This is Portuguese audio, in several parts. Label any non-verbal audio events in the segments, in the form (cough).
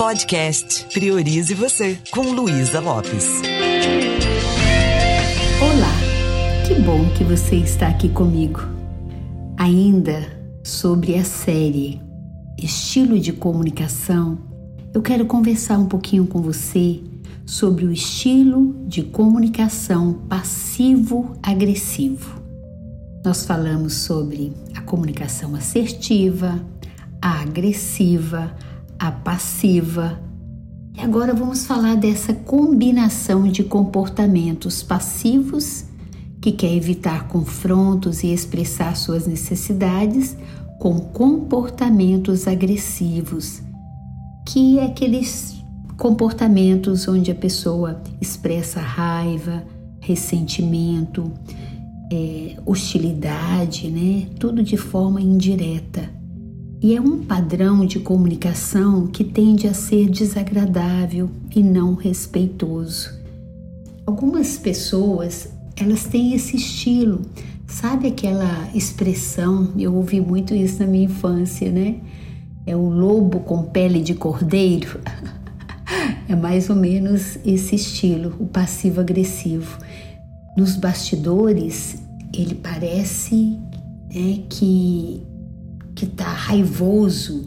Podcast Priorize Você, com Luísa Lopes. Olá, que bom que você está aqui comigo. Ainda sobre a série Estilo de Comunicação, eu quero conversar um pouquinho com você sobre o estilo de comunicação passivo-agressivo. Nós falamos sobre a comunicação assertiva, a agressiva, a passiva. E agora vamos falar dessa combinação de comportamentos passivos, que quer evitar confrontos e expressar suas necessidades, com comportamentos agressivos, que é aqueles comportamentos onde a pessoa expressa raiva, ressentimento, é, hostilidade, né? Tudo de forma indireta. E é um padrão de comunicação que tende a ser desagradável e não respeitoso. Algumas pessoas, elas têm esse estilo. Sabe aquela expressão? Eu ouvi muito isso na minha infância, né? É o lobo com pele de cordeiro. (laughs) é mais ou menos esse estilo, o passivo agressivo. Nos bastidores, ele parece é, que que está raivoso,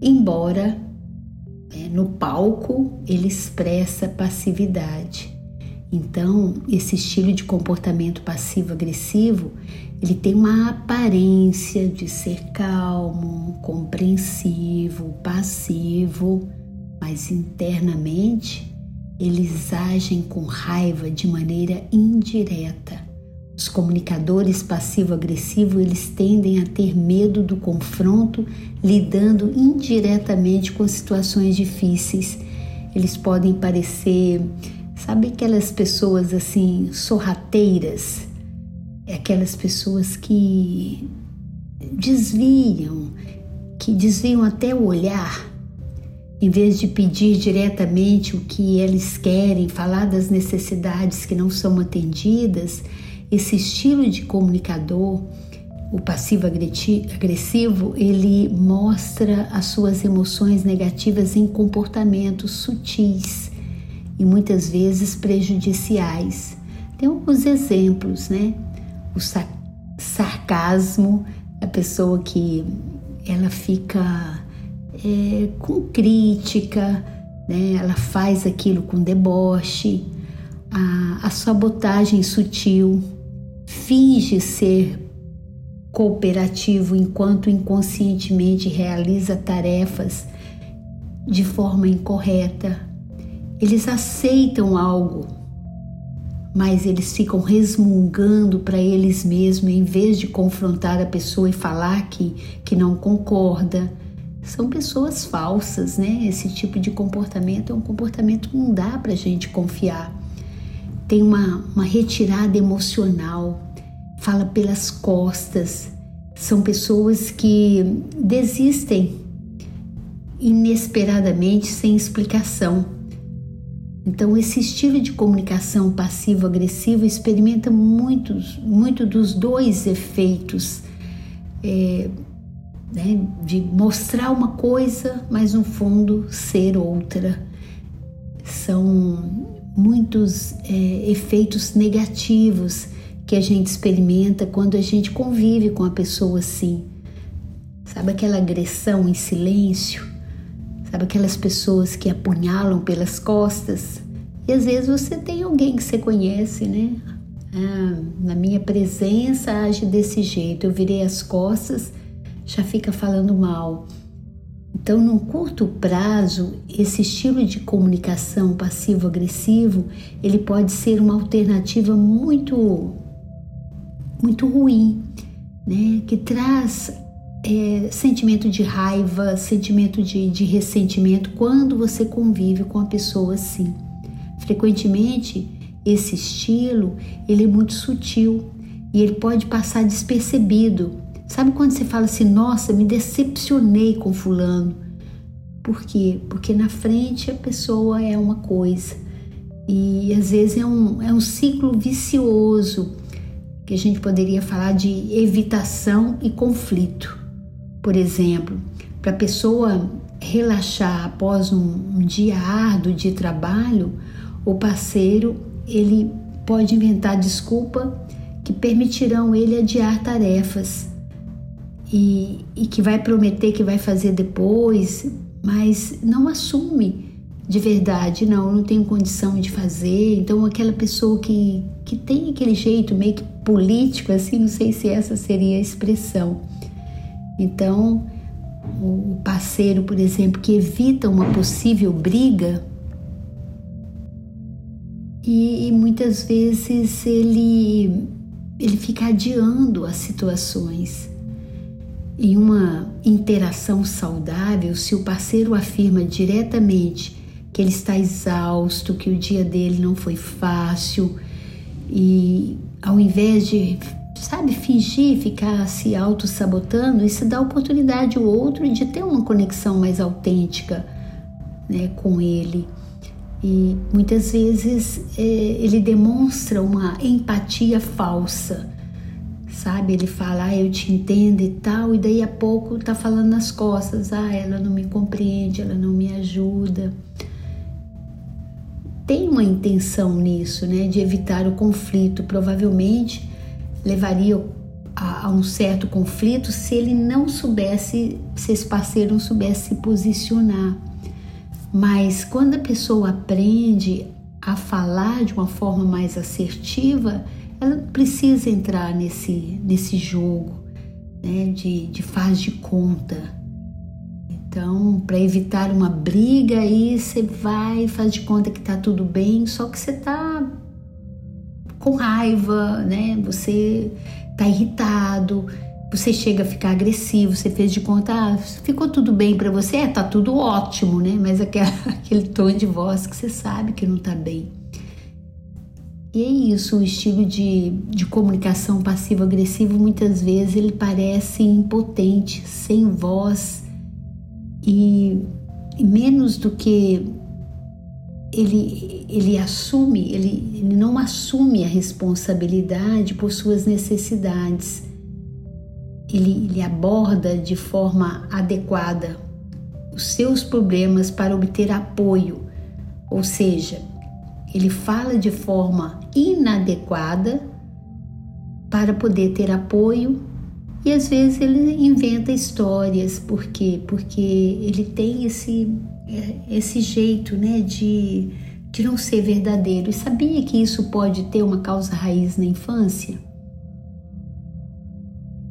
embora é, no palco ele expressa passividade. Então, esse estilo de comportamento passivo-agressivo, ele tem uma aparência de ser calmo, compreensivo, passivo, mas internamente eles agem com raiva de maneira indireta os comunicadores passivo-agressivo, eles tendem a ter medo do confronto, lidando indiretamente com situações difíceis. Eles podem parecer, sabe aquelas pessoas assim sorrateiras, aquelas pessoas que desviam, que desviam até o olhar, em vez de pedir diretamente o que eles querem, falar das necessidades que não são atendidas, esse estilo de comunicador, o passivo agressivo, ele mostra as suas emoções negativas em comportamentos sutis e muitas vezes prejudiciais. Tem alguns exemplos, né? O sarcasmo, a pessoa que ela fica é, com crítica, né? Ela faz aquilo com deboche, a, a sabotagem sutil, finge ser cooperativo enquanto inconscientemente realiza tarefas de forma incorreta. Eles aceitam algo, mas eles ficam resmungando para eles mesmos em vez de confrontar a pessoa e falar que, que não concorda. São pessoas falsas, né? Esse tipo de comportamento é um comportamento que não dá para a gente confiar tem uma, uma retirada emocional, fala pelas costas. São pessoas que desistem inesperadamente, sem explicação. Então, esse estilo de comunicação passivo-agressivo experimenta muitos, muito dos dois efeitos. É, né, de mostrar uma coisa, mas no fundo ser outra. São muitos é, efeitos negativos que a gente experimenta quando a gente convive com a pessoa assim. Sabe aquela agressão em silêncio? Sabe aquelas pessoas que apunhalam pelas costas? E às vezes você tem alguém que você conhece, né? Ah, na minha presença age desse jeito, eu virei as costas, já fica falando mal. Então, num curto prazo, esse estilo de comunicação passivo-agressivo, ele pode ser uma alternativa muito muito ruim, né? Que traz é, sentimento de raiva, sentimento de, de ressentimento quando você convive com a pessoa assim. Frequentemente, esse estilo ele é muito sutil e ele pode passar despercebido Sabe quando você fala assim, nossa, me decepcionei com fulano? Por quê? Porque na frente a pessoa é uma coisa e às vezes é um, é um ciclo vicioso que a gente poderia falar de evitação e conflito. Por exemplo, para a pessoa relaxar após um, um dia árduo de trabalho, o parceiro ele pode inventar desculpa que permitirão ele adiar tarefas e, e que vai prometer que vai fazer depois, mas não assume de verdade, não, eu não tenho condição de fazer. Então, aquela pessoa que, que tem aquele jeito meio que político, assim, não sei se essa seria a expressão. Então, o parceiro, por exemplo, que evita uma possível briga e, e muitas vezes ele, ele fica adiando as situações. Em uma interação saudável, se o parceiro afirma diretamente que ele está exausto, que o dia dele não foi fácil e ao invés de, sabe, fingir, ficar se auto-sabotando, isso dá oportunidade ao outro de ter uma conexão mais autêntica né, com ele. E muitas vezes é, ele demonstra uma empatia falsa, sabe? Ele fala, ah, eu te entendo e tal, e daí a pouco tá falando nas costas, ah, ela não me compreende, ela não me ajuda tem uma intenção nisso, né, de evitar o conflito. Provavelmente levaria a, a, um certo conflito se ele não soubesse, se esse parceiro não soubesse se posicionar. Mas quando a pessoa aprende a falar de uma forma mais assertiva, ela precisa entrar nesse, nesse jogo né, de, de faz de conta então, para evitar uma briga, aí você vai, faz de conta que tá tudo bem, só que você tá com raiva, né? Você tá irritado, você chega a ficar agressivo, você fez de conta, ah, ficou tudo bem para você, é, tá tudo ótimo, né? Mas (laughs) aquele, tom de voz que você sabe que não tá bem. E é isso, o estilo de, de comunicação passivo-agressivo muitas vezes ele parece impotente, sem voz, e, menos do que ele, ele assume, ele, ele não assume a responsabilidade por suas necessidades. Ele, ele aborda de forma adequada os seus problemas para obter apoio, ou seja, ele fala de forma inadequada para poder ter apoio e às vezes ele inventa histórias, por quê? Porque ele tem esse, é, esse jeito né, de, de não ser verdadeiro. E sabia que isso pode ter uma causa raiz na infância?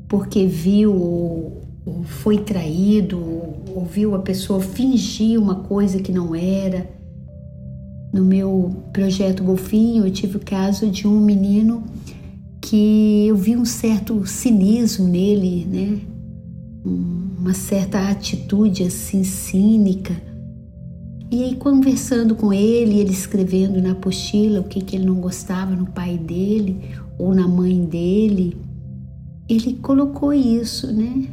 Porque viu ou, ou foi traído, ou, ou viu a pessoa fingir uma coisa que não era. No meu projeto Golfinho, eu tive o caso de um menino que eu vi um certo cinismo nele, né? Uma certa atitude assim cínica. E aí conversando com ele, ele escrevendo na apostila o que, que ele não gostava no pai dele ou na mãe dele, ele colocou isso, né?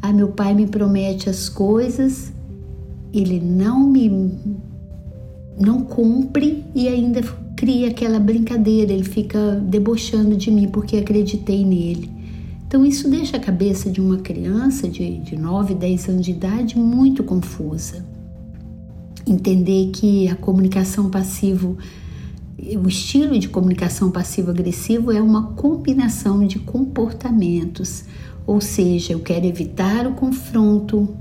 Ah, meu pai me promete as coisas, ele não me não cumpre e ainda cria aquela brincadeira, ele fica debochando de mim porque acreditei nele. Então, isso deixa a cabeça de uma criança de, de 9, 10 anos de idade muito confusa. Entender que a comunicação passivo, o estilo de comunicação passivo-agressivo é uma combinação de comportamentos, ou seja, eu quero evitar o confronto,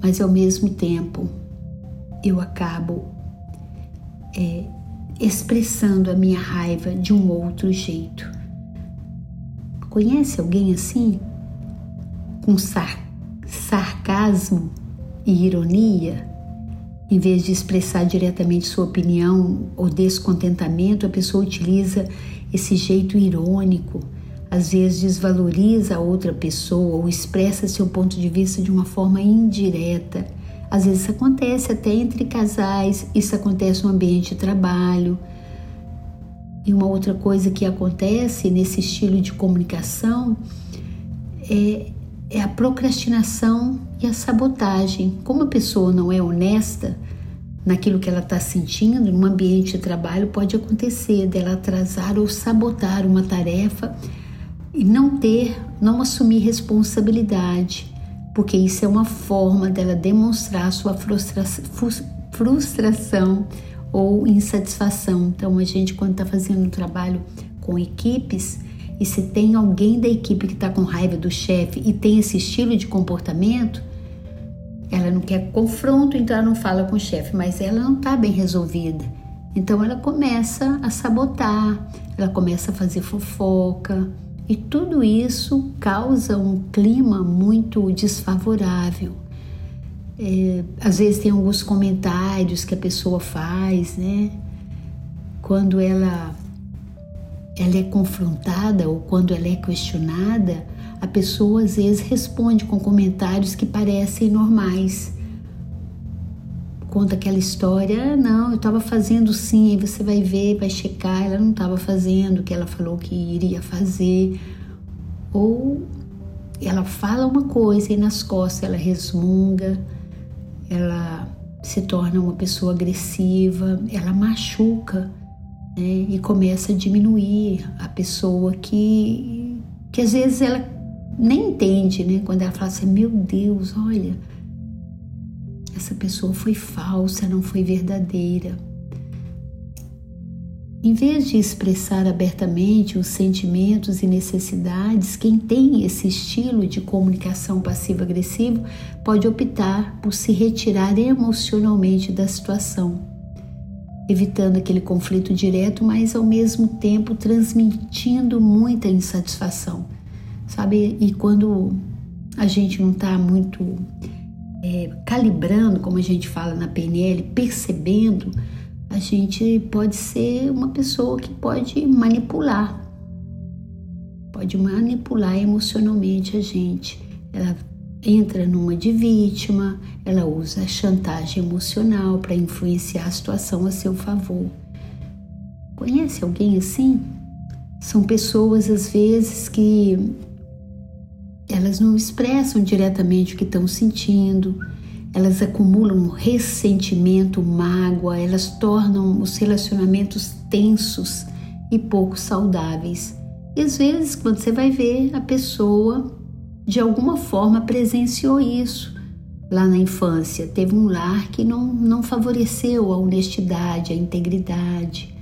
mas ao mesmo tempo eu acabo é, expressando a minha raiva de um outro jeito. Conhece alguém assim? Com sar sarcasmo e ironia? Em vez de expressar diretamente sua opinião ou descontentamento, a pessoa utiliza esse jeito irônico, às vezes desvaloriza a outra pessoa ou expressa seu ponto de vista de uma forma indireta às vezes isso acontece até entre casais, isso acontece no ambiente de trabalho. E uma outra coisa que acontece nesse estilo de comunicação é, é a procrastinação e a sabotagem. Como a pessoa não é honesta naquilo que ela está sentindo, num ambiente de trabalho, pode acontecer dela atrasar ou sabotar uma tarefa e não ter, não assumir responsabilidade porque isso é uma forma dela demonstrar sua frustra frustração ou insatisfação. Então, a gente, quando está fazendo um trabalho com equipes, e se tem alguém da equipe que está com raiva do chefe e tem esse estilo de comportamento, ela não quer confronto, então ela não fala com o chefe, mas ela não está bem resolvida. Então ela começa a sabotar, ela começa a fazer fofoca e tudo isso causa um clima muito desfavorável. É, às vezes tem alguns comentários que a pessoa faz, né? Quando ela ela é confrontada ou quando ela é questionada, a pessoa às vezes responde com comentários que parecem normais. Conta aquela história, ah, não, eu estava fazendo sim, aí você vai ver, vai checar, ela não estava fazendo o que ela falou que iria fazer. Ou ela fala uma coisa e nas costas ela resmunga, ela se torna uma pessoa agressiva, ela machuca né, e começa a diminuir a pessoa que, que às vezes ela nem entende, né? Quando ela fala assim, meu Deus, olha, essa pessoa foi falsa, não foi verdadeira. Em vez de expressar abertamente os sentimentos e necessidades, quem tem esse estilo de comunicação passivo-agressivo pode optar por se retirar emocionalmente da situação, evitando aquele conflito direto, mas ao mesmo tempo transmitindo muita insatisfação sabe? E quando a gente não está muito é, calibrando, como a gente fala na PNL, percebendo, a gente pode ser uma pessoa que pode manipular, pode manipular emocionalmente a gente. Ela entra numa de vítima, ela usa chantagem emocional para influenciar a situação a seu favor. Conhece alguém assim? São pessoas às vezes que elas não expressam diretamente o que estão sentindo, elas acumulam ressentimento, mágoa, elas tornam os relacionamentos tensos e pouco saudáveis. E às vezes, quando você vai ver, a pessoa de alguma forma presenciou isso lá na infância, teve um lar que não, não favoreceu a honestidade, a integridade,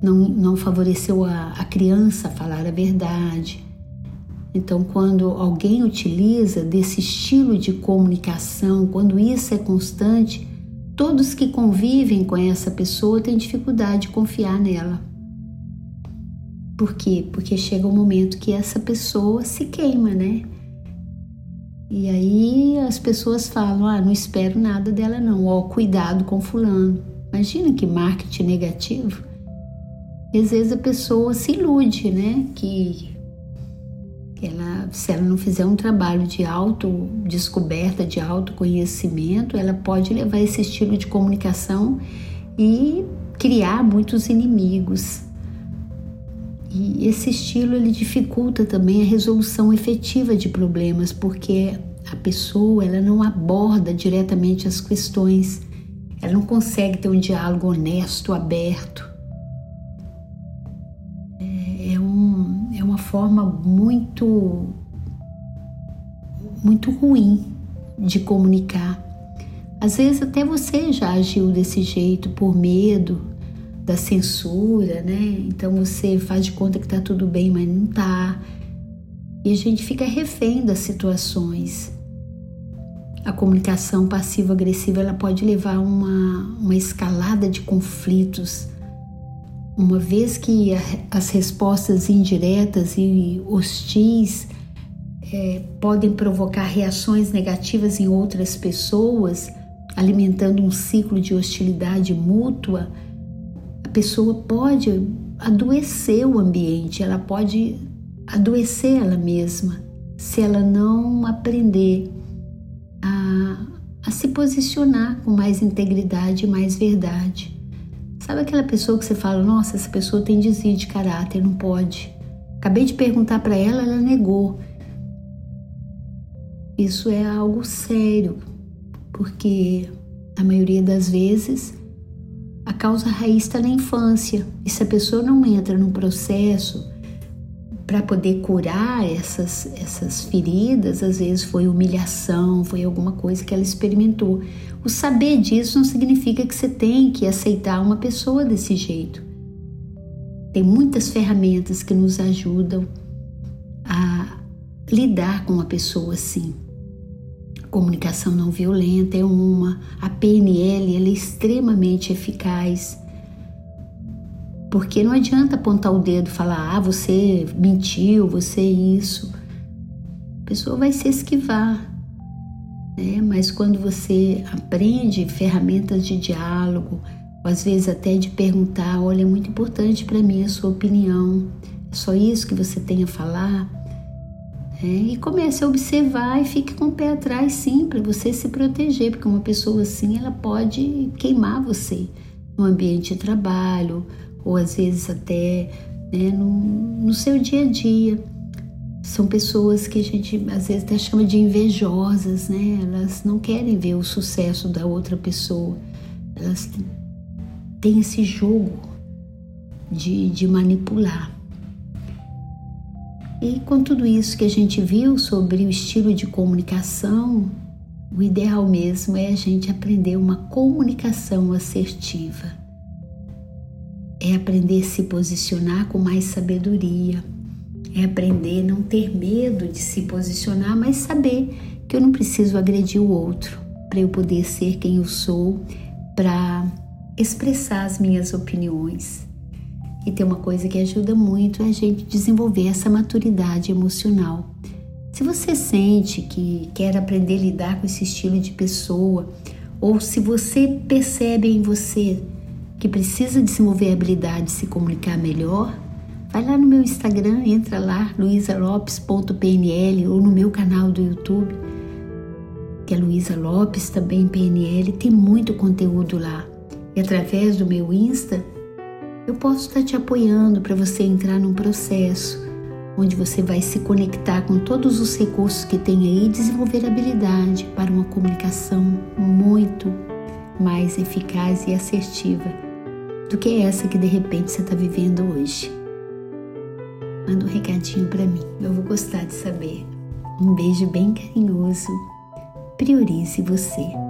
não, não favoreceu a, a criança a falar a verdade. Então, quando alguém utiliza desse estilo de comunicação, quando isso é constante, todos que convivem com essa pessoa têm dificuldade de confiar nela. Por quê? Porque chega um momento que essa pessoa se queima, né? E aí as pessoas falam: ah, não espero nada dela, não, ó, cuidado com Fulano. Imagina que marketing negativo. Às vezes a pessoa se ilude, né? Que ela, se ela não fizer um trabalho de autodescoberta, de autoconhecimento, ela pode levar esse estilo de comunicação e criar muitos inimigos. E esse estilo ele dificulta também a resolução efetiva de problemas, porque a pessoa ela não aborda diretamente as questões, ela não consegue ter um diálogo honesto, aberto. Forma muito muito ruim de comunicar. Às vezes até você já agiu desse jeito por medo da censura, né? Então você faz de conta que tá tudo bem, mas não tá. E a gente fica refém das situações. A comunicação passivo-agressiva ela pode levar a uma, uma escalada de conflitos uma vez que as respostas indiretas e hostis é, podem provocar reações negativas em outras pessoas, alimentando um ciclo de hostilidade mútua, a pessoa pode adoecer o ambiente, ela pode adoecer ela mesma se ela não aprender a, a se posicionar com mais integridade e mais verdade. Sabe aquela pessoa que você fala, nossa, essa pessoa tem desvio de caráter, não pode. Acabei de perguntar para ela, ela negou. Isso é algo sério, porque a maioria das vezes a causa raiz está na infância. E se a pessoa não entra num processo para poder curar essas, essas feridas, às vezes foi humilhação, foi alguma coisa que ela experimentou. O saber disso não significa que você tem que aceitar uma pessoa desse jeito. Tem muitas ferramentas que nos ajudam a lidar com uma pessoa assim. A comunicação não violenta é uma, a PNL é extremamente eficaz. Porque não adianta apontar o dedo e falar, ah, você mentiu, você isso. A pessoa vai se esquivar né? Mas quando você aprende ferramentas de diálogo, ou às vezes até de perguntar, olha, é muito importante para mim a sua opinião, é só isso que você tem a falar, é, e comece a observar e fique com o pé atrás, sim, para você se proteger, porque uma pessoa assim ela pode queimar você no ambiente de trabalho, ou às vezes até né, no, no seu dia a dia. São pessoas que a gente às vezes até chama de invejosas, né? Elas não querem ver o sucesso da outra pessoa. Elas têm esse jogo de, de manipular. E com tudo isso que a gente viu sobre o estilo de comunicação, o ideal mesmo é a gente aprender uma comunicação assertiva. É aprender a se posicionar com mais sabedoria é aprender a não ter medo de se posicionar, mas saber que eu não preciso agredir o outro para eu poder ser quem eu sou, para expressar as minhas opiniões. E tem uma coisa que ajuda muito é a gente desenvolver essa maturidade emocional. Se você sente que quer aprender a lidar com esse estilo de pessoa, ou se você percebe em você que precisa desenvolver a habilidade de se comunicar melhor, Vai lá no meu Instagram, entra lá, luisalopes.pnl ou no meu canal do YouTube, que é Luísa Lopes, também PNL, tem muito conteúdo lá. E através do meu Insta, eu posso estar te apoiando para você entrar num processo onde você vai se conectar com todos os recursos que tem aí e desenvolver habilidade para uma comunicação muito mais eficaz e assertiva do que essa que de repente você está vivendo hoje manda um recadinho para mim. Eu vou gostar de saber. Um beijo bem carinhoso. Priorize você.